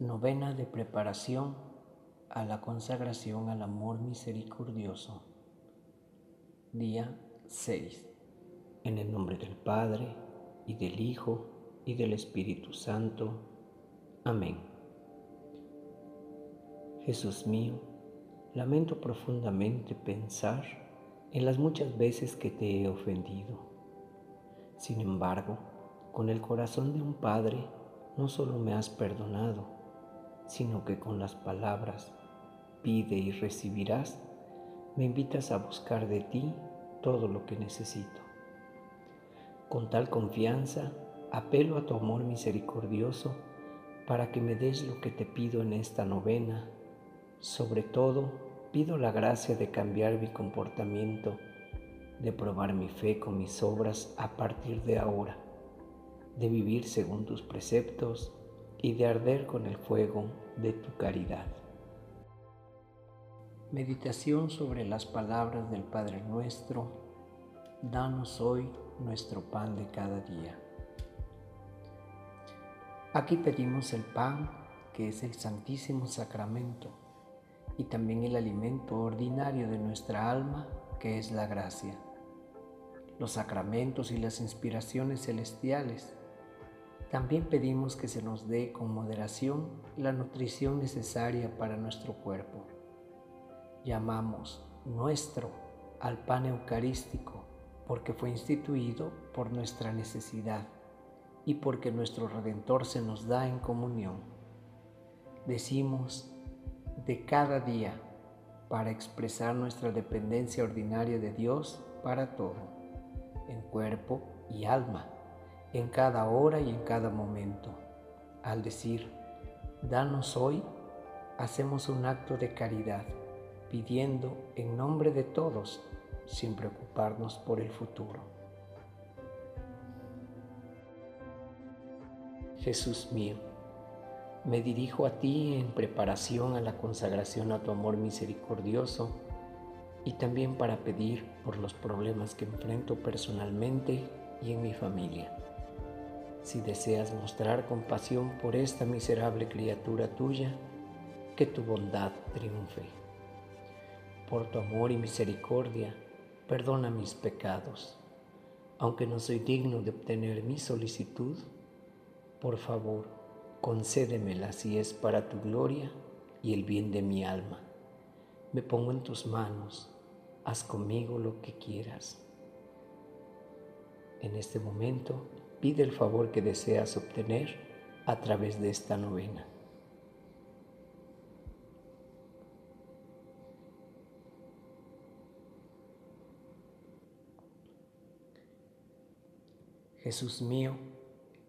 Novena de preparación a la consagración al amor misericordioso. Día 6. En el nombre del Padre, y del Hijo, y del Espíritu Santo. Amén. Jesús mío, lamento profundamente pensar en las muchas veces que te he ofendido. Sin embargo, con el corazón de un Padre, no solo me has perdonado, sino que con las palabras, pide y recibirás, me invitas a buscar de ti todo lo que necesito. Con tal confianza, apelo a tu amor misericordioso para que me des lo que te pido en esta novena. Sobre todo, pido la gracia de cambiar mi comportamiento, de probar mi fe con mis obras a partir de ahora, de vivir según tus preceptos y de arder con el fuego de tu caridad. Meditación sobre las palabras del Padre nuestro. Danos hoy nuestro pan de cada día. Aquí pedimos el pan, que es el Santísimo Sacramento, y también el alimento ordinario de nuestra alma, que es la gracia. Los sacramentos y las inspiraciones celestiales. También pedimos que se nos dé con moderación la nutrición necesaria para nuestro cuerpo. Llamamos nuestro al pan eucarístico porque fue instituido por nuestra necesidad y porque nuestro Redentor se nos da en comunión. Decimos de cada día para expresar nuestra dependencia ordinaria de Dios para todo, en cuerpo y alma, en cada hora y en cada momento. Al decir, danos hoy, hacemos un acto de caridad, pidiendo en nombre de todos sin preocuparnos por el futuro. Jesús mío, me dirijo a ti en preparación a la consagración a tu amor misericordioso y también para pedir por los problemas que enfrento personalmente y en mi familia. Si deseas mostrar compasión por esta miserable criatura tuya, que tu bondad triunfe. Por tu amor y misericordia, perdona mis pecados. Aunque no soy digno de obtener mi solicitud, por favor, concédemela si es para tu gloria y el bien de mi alma. Me pongo en tus manos, haz conmigo lo que quieras. En este momento, pide el favor que deseas obtener a través de esta novena. Jesús mío,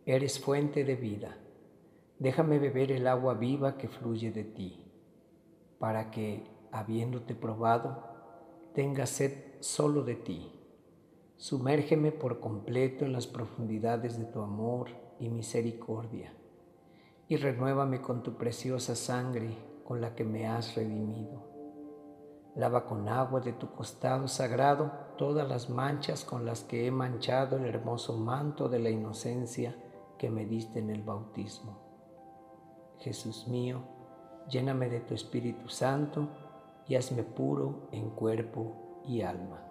eres fuente de vida. Déjame beber el agua viva que fluye de ti, para que, habiéndote probado, tenga sed solo de ti. Sumérgeme por completo en las profundidades de tu amor y misericordia, y renuévame con tu preciosa sangre con la que me has redimido. Lava con agua de tu costado sagrado todas las manchas con las que he manchado el hermoso manto de la inocencia que me diste en el bautismo. Jesús mío, lléname de tu Espíritu Santo y hazme puro en cuerpo y alma.